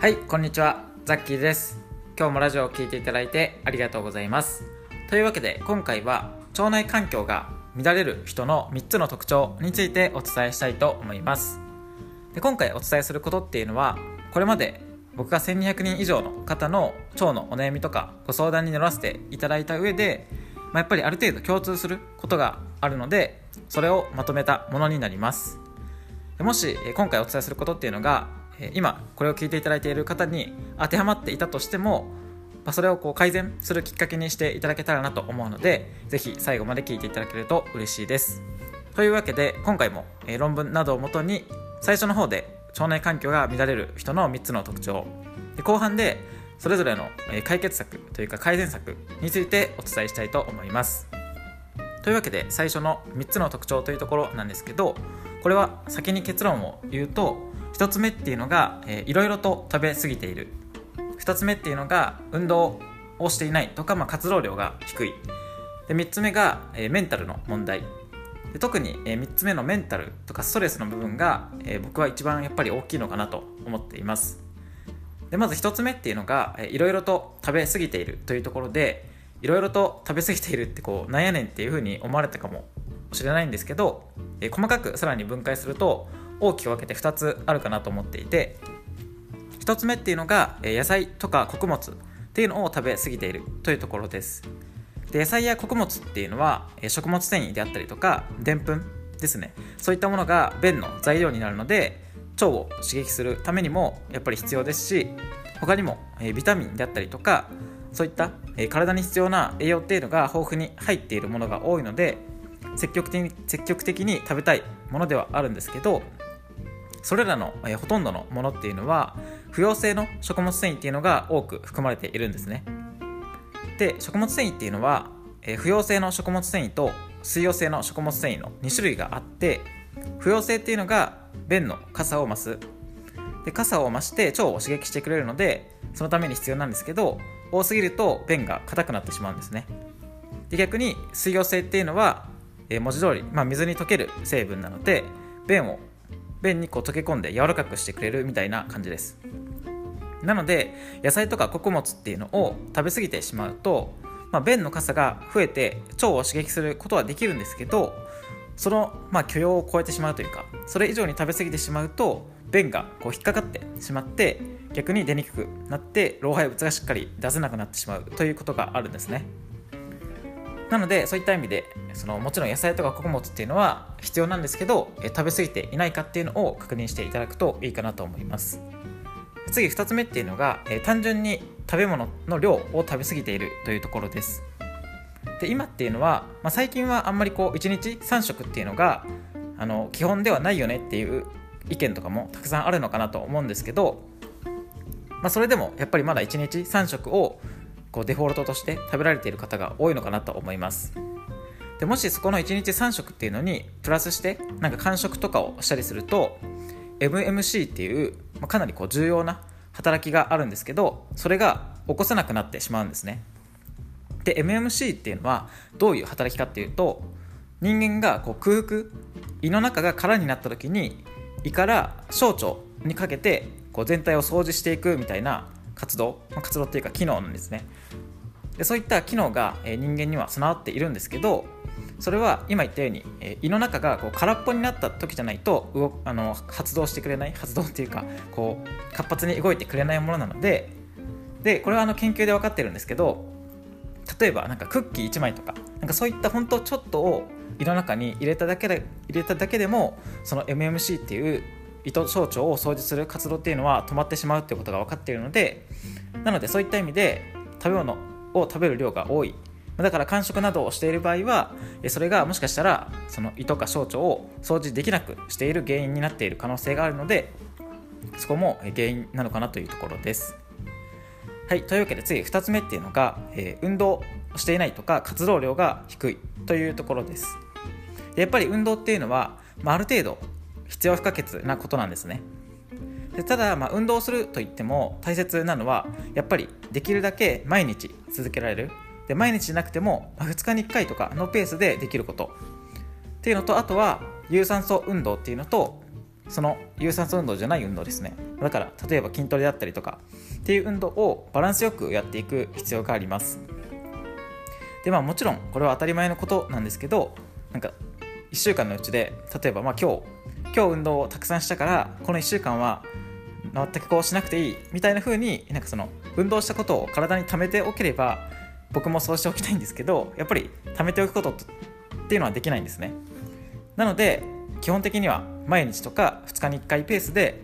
はいこんにちは。ザッキーです。今日もラジオを聴いていただいてありがとうございます。というわけで今回は腸内環境が乱れる人の3つの特徴についてお伝えしたいと思います。で今回お伝えすることっていうのはこれまで僕が1200人以上の方の腸のお悩みとかご相談に乗らせていただいた上で、まあ、やっぱりある程度共通することがあるのでそれをまとめたものになります。もし今回お伝えすることっていうのが今これを聞いていただいている方に当てはまっていたとしてもそれをこう改善するきっかけにしていただけたらなと思うのでぜひ最後まで聞いていただけると嬉しいです。というわけで今回も論文などをもとに最初の方で腸内環境が乱れる人の3つの特徴。で後半でそれぞれの解決策というか改善策についてお伝えしたいと思います。というわけで最初の3つの特徴というところなんですけどこれは先に結論を言うと1つ目っていうのがいろいろと食べ過ぎている。2つ目っていうのが運動をしていないとか、まあ、活動量が低い。で3つ目が、えー、メンタルの問題。で特に、えー、3つ目のメンタルとかストレスの部分が、えー、僕は一番やっぱり大きいのかなと思っています。でまず1つ目っていうのがいろいろと食べ過ぎているというところでいろいろと食べ過ぎているってこうなんやねんっていうふうに思われたかもしれないんですけど、え細かくさらに分解すると大きく分けて2つあるかなと思っていて1つ目っていうのが野菜とか穀物っていうのを食べ過ぎているというところです。で野菜や穀物っていうのは食物繊維であったりとかでんぷんですね。そういったものが便の材料になるので腸を刺激するためにもやっぱり必要ですし他にもビタミンであったりとかそういった体に必要な栄養っていうのが豊富に入っているものが多いので積極的に積極的に食べたいものではあるんですけどそれらの、えほとんどのものっていうのは不溶性の食物繊維っていうのが多く含まれているんですね。で食物繊維っていうのは、え不溶性の食物繊維と水溶性の食物繊維の2種類があって不溶性っていうのが便の傘を増す。で傘を増して腸を刺激してくれるのでそのために必要なんですけど多すぎると便が硬くなってしまうんですね。で逆に水溶性っていうのは、え文字通り、まあ、水に溶ける成分なので便を便にこう溶け込んで柔らかくしてくれるみたいな感じです。なので野菜とか穀物っていうのを食べ過ぎてしまうと、まあ、便の傘が増えて腸を刺激することはできるんですけどその、まあ、許容を超えてしまうというかそれ以上に食べ過ぎてしまうと便がこう引っかかってしまって逆に出にくくなって老廃物がしっかり出せなくなってしまうということがあるんですね。なのでそういった意味でそのもちろん野菜とか穀物っていうのは必要なんですけど食べ過ぎていないかっていうのを確認していただくといいかなと思います。次2つ目っていうのが単純に食べ物の量を食べ過ぎているというところです。で今っていうのは、まあ、最近はあんまりこう1日3食っていうのがあの基本ではないよねっていう意見とかもたくさんあるのかなと思うんですけど、まあ、それでもやっぱりまだ1日3食をこうデフォルトとして食べられている方が多いのかなと思います。でもしそこの1日3食っていうのにプラスしてなんか間食とかをしたりすると MMC っていう、まあ、かなりこう重要な働きがあるんですけどそれが起こせなくなってしまうんですね。で MMC っていうのはどういう働きかっていうと人間がこう空腹胃の中が空になった時に胃から小腸にかけてこう全体を掃除していくみたいな活動、まあ、活動っていうか機能なんですね。でそういった機能が、人間には備わっているんですけどそれは今言ったように、胃の中がこう空っぽになった時じゃないと動あの発動してくれない発動っていうかこう活発に動いてくれないものなのででこれはあの研究で分かってるんですけど例えばなんかクッキー1枚とかなんかそういった本当ちょっとを胃の中に入れただけで入れただけでもその MMC っていう糸小腸を掃除する活動っていうのは止まってしまうっていうことが分かっているのでなのでそういった意味で食べ物を食べる量が多いだから間食などをしている場合はそれがもしかしたらその胃とか小腸を掃除できなくしている原因になっている可能性があるのでそこも原因なのかなというところです。はい、というわけで次2つ目っていうのが、えー、運動をしていないとか活動量が低いというところです。でやっぱり運動っていうのは、まあ、ある程度必要不可欠なことなんですね。でただ、まあ、運動するといっても大切なのはやっぱりできるだけ毎日続けられる。で毎日じゃなくても2日に1回とかのペースでできること。っていうのとあとは有酸素運動っていうのとその有酸素運動じゃない運動ですね。だから例えば筋トレだったりとかっていう運動をバランスよくやっていく必要があります。でまあもちろんこれは当たり前のことなんですけどなんか1週間のうちで例えばまあ今日今日運動をたくさんしたからこの1週間は全くこうしなくていいみたいな風になんかその運動したことを体に溜めておければ僕もそうしておきたいんですけどやっぱり溜めておくことっていうのはできないんですね。なので基本的には毎日とか2日に1回ペースで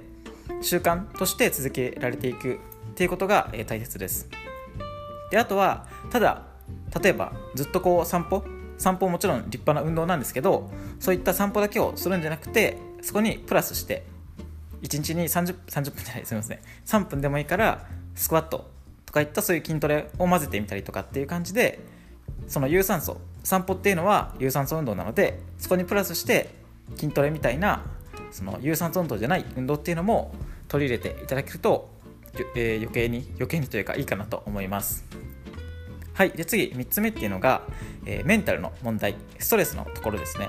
習慣として続けられていくっていうことが大切です。であとはただ例えばずっとこう散歩散歩もちろん立派な運動なんですけどそういった散歩だけをするんじゃなくてそこにプラスして1日に 30, 30分じゃないすみません。3分でもいいからスクワットとかいったそういう筋トレを混ぜてみたりとかっていう感じでその有酸素散歩っていうのは有酸素運動なのでそこにプラスして筋トレみたいなその有酸素運動じゃない運動っていうのも取り入れていただけると、えー、余計に余計にというかいいかなと思います。はいで次3つ目っていうのが、えー、メンタルの問題ストレスのところですね。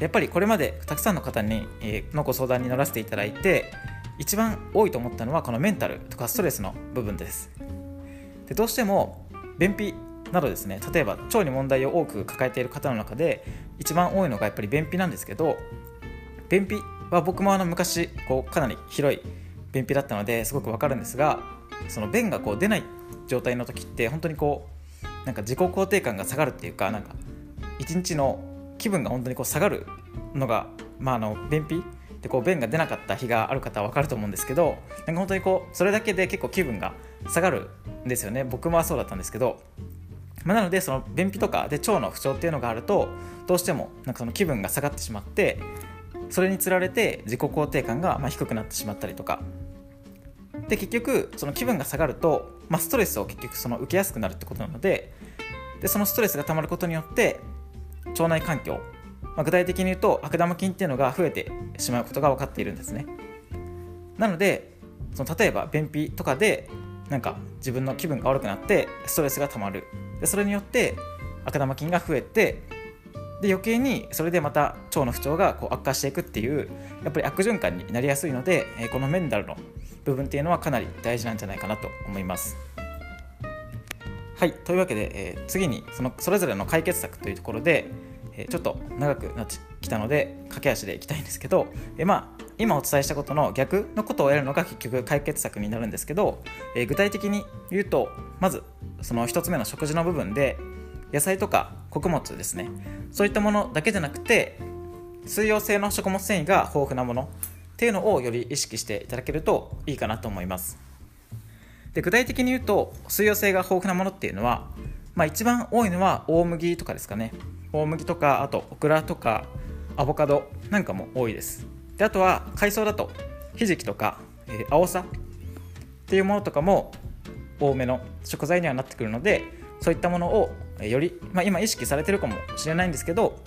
やっぱりこれまでたくさんの方に、え、のご相談に乗らせていただいて一番多いと思ったのはこのメンタルとかストレスの部分です。でどうしても便秘などですね例えば腸に問題を多く抱えている方の中で一番多いのがやっぱり便秘なんですけど便秘は僕もあの昔こうかなり広い便秘だったのですごくわかるんですがその便がこう出ない状態の時って本当にこうなんか自己肯定感が下がるっていうかなんか一日の気分が本当にこう下がるのが、まあ、あの便秘でこう便が出なかった日がある方は分かると思うんですけどなんか本当にこうそれだけで結構気分が下がるんですよね。僕もそうだったんですけどまあ、なのでその便秘とかで腸の不調っていうのがあるとどうしてもなんかその気分が下がってしまってそれにつられて自己肯定感がま低くなってしまったりとか。で結局その気分が下がると、まあ、ストレスを結局その受けやすくなるってことなのででそのストレスがたまることによって腸内環境、まあ、具体的に言うと悪玉菌っていうのが増えてしまうことが分かっているんですね。なのでその例えば便秘とかでなんか自分の気分が悪くなってストレスがたまる。でそれによって悪玉菌が増えてで余計にそれでまた腸の不調がこう悪化していくっていうやっぱり悪循環になりやすいのでこのメンタルの部分っていうのはかなり大事なんじゃないかなと思います。はいというわけで、えー、次にそのそれぞれの解決策というところで、えー、ちょっと長くなってきたので駆け足でいきたいんですけど、えー、まあ今お伝えしたことの逆のことをやるのが結局解決策になるんですけど、え具体的に言うとまずその1つ目の食事の部分で野菜とか穀物ですね。そういったものだけじゃなくて水溶性の食物繊維が豊富なものっていうのをより意識していただけるといいかなと思います。で具体的に言うと水溶性が豊富なものっていうのは、まあ、一番多いのは大麦とかですかね。大麦とかあとオクラとかアボカドなんかも多いです。であとは海藻だとひじきとか、えー、アオサっていうものとかも多めの食材にはなってくるのでそういったものをより、まあ、今意識されてるかもしれないんですけど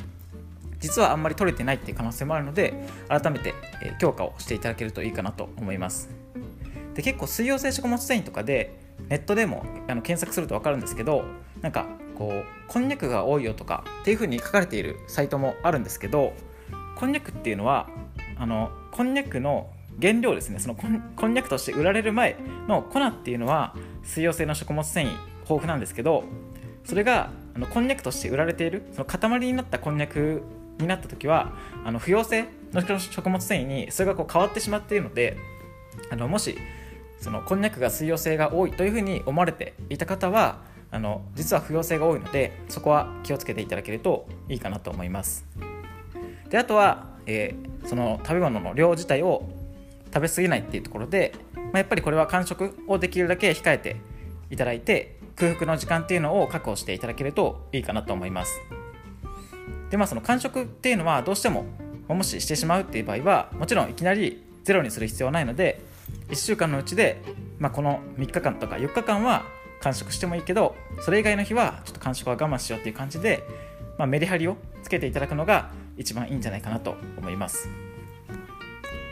実はあんまり取れてないっていう可能性もあるので改めて強化をしていただけるといいかなと思います。で結構水溶性食物繊維とかでネットでもあの検索すると分かるんですけどなんかこうこんにゃくが多いよとかっていう風に書かれているサイトもあるんですけどこんにゃくっていうのはあのこんにゃくの原料ですね。そのこんにゃくとして売られる前の粉っていうのは水溶性の食物繊維豊富なんですけどそれがあのこんにゃくとして売られているその塊になったこんにゃくになった時はあの不溶性の食物繊維にそれがこう変わってしまっているのであのもしそのこんにゃくが水溶性が多いというふうに思われていた方はあの実は不溶性が多いのでそこは気をつけていただけるといいかなと思います。であとは、えー、その食べ物の量自体を食べ過ぎないっていうところで、まあ、やっぱりこれは間食をできるだけ控えていただいて空腹の時間っていうのを確保していただけるといいかなと思います。でまあその間食っていうのはどうしてももししてしまうっていう場合はもちろんいきなりゼロにする必要はないので1週間のうちで、まあ、この3日間とか4日間は間食してもいいけどそれ以外の日はちょっと間食は我慢しようっていう感じで、まあ、メリハリをつけていただくのが一番いいんじゃないかなと思います。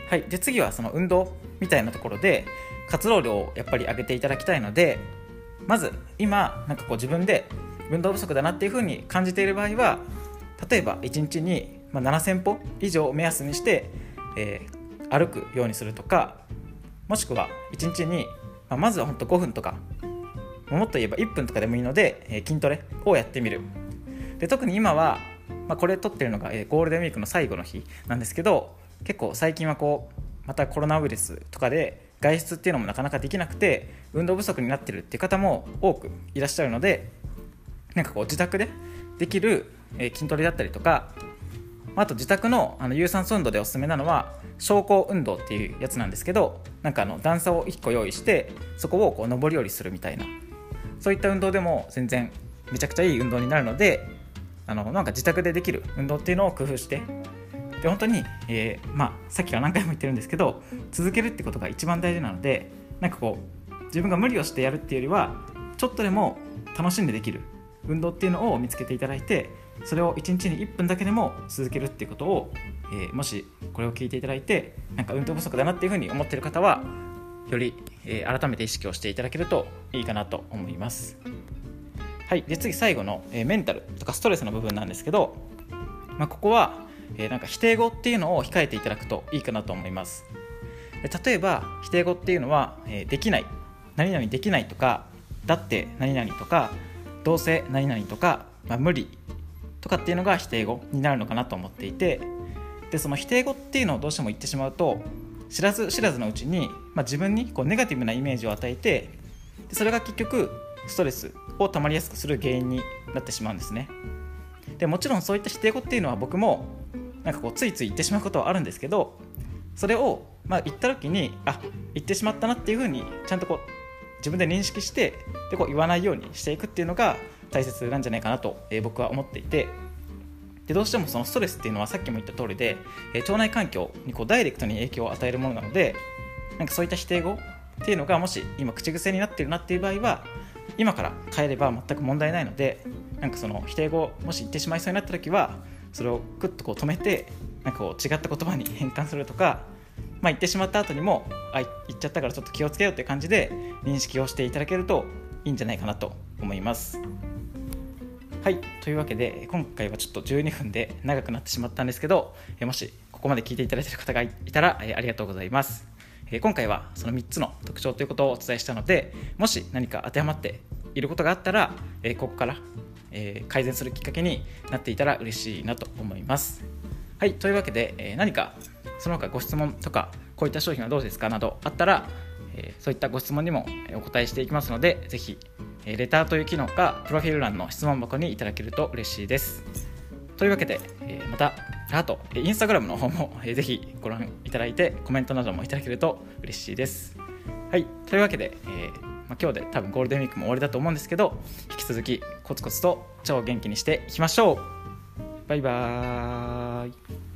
はい、で次はその運動みたいなところで活動量をやっぱり上げていただきたいのでまず今なんかこう自分で運動不足だなっていうふうに感じている場合は例えば1日に7000歩以上を目安にして、えー、歩くようにするとかもしくは1日に、まあ、まずは本当5分とかもっと言えば1分とかでもいいので、えー、筋トレをやってみる。で特に今は、まあ、これ撮ってるのが、えー、ゴールデンウィークの最後の日なんですけど結構最近はこうまたコロナウイルスとかで外出っていうのもなかなかできなくて運動不足になってるっていう方も多くいらっしゃるのでなんかこう自宅でできる、筋トレだったりとかあと自宅のあの有酸素運動でおすすめなのは昇降運動っていうやつなんですけどなんかあの段差を1個用意してそこをこう上り下りするみたいなそういった運動でも全然めちゃくちゃいい運動になるのであのなんか自宅でできる運動っていうのを工夫してで本当に、えー、まあ、さっきから何回も言ってるんですけど続けるってことが一番大事なのでなんかこう自分が無理をしてやるっていうよりはちょっとでも楽しんでできる運動っていうのを見つけていただいてそれを1日に1分だけでも続けるっていうことを、えー、もしこれを聞いていただいてなんか運動不足だなっていうふうに思ってる方はより、えー、改めて意識をしていただけるといいかなと思います。はい、で次最後の、えー、メンタルとかストレスの部分なんですけど、まあ、ここは、えー、なんか否定語っていうのを控えていただくといいかなと思います。例えば否定語っていうのは、え、できない何々できないとかだって何々とかどうせ何々とか、まあ、無理かっていうのが否定語になるのかなと思っていてでその否定語っていうのをどうしても言ってしまうと知らず知らずのうちに、まあ、自分にこうネガティブなイメージを与えてでそれが結局ストレスをたまりやすくする原因になってしまうんですね。でもちろんそういった否定語っていうのは僕もなんかこうついつい言ってしまうことはあるんですけどそれをまあ言った時にあ言ってしまったなっていうふうにちゃんとこう自分で認識してでこう言わないようにしていくっていうのが大切なんじゃないかなと、え、僕は思っていてでどうしてもそのストレスっていうのはさっきも言った通りで、え、腸内環境にこうダイレクトに影響を与えるものなのでなんかそういった否定語っていうのがもし今口癖になってるなっていう場合は今から変えれば全く問題ないのでなんかその否定語もし言ってしまいそうになった時はそれをクッとこう止めてなんかこう違った言葉に 変換するとか、まあ、言ってしまった後にもあ言っちゃったからちょっと気をつけようっていう感じで認識をしていただけるといいんじゃないかなと思います。はいというわけで今回はちょっと12分で長くなってしまったんですけどもしここまで聞いていただいている方がいたらありがとうございます。今回はその3つの特徴ということをお伝えしたのでもし何か当てはまっていることがあったらここから改善するきっかけになっていたら嬉しいなと思います。はいというわけで何かその他ご質問とかこういった商品はどうですかなどあったらそういったご質問にもお答えしていきますのでぜひレターという機能かプロフィール欄の質問箱にいただけると嬉しいです。というわけで、またあとインスタグラムの方も、ぜひご覧いただいてコメントなどもいただけると嬉しいです。はいというわけで、えー、ま、今日で多分ゴールデンウィークも終わりだと思うんですけど引き続きコツコツと超元気にしていきましょうバイバーイ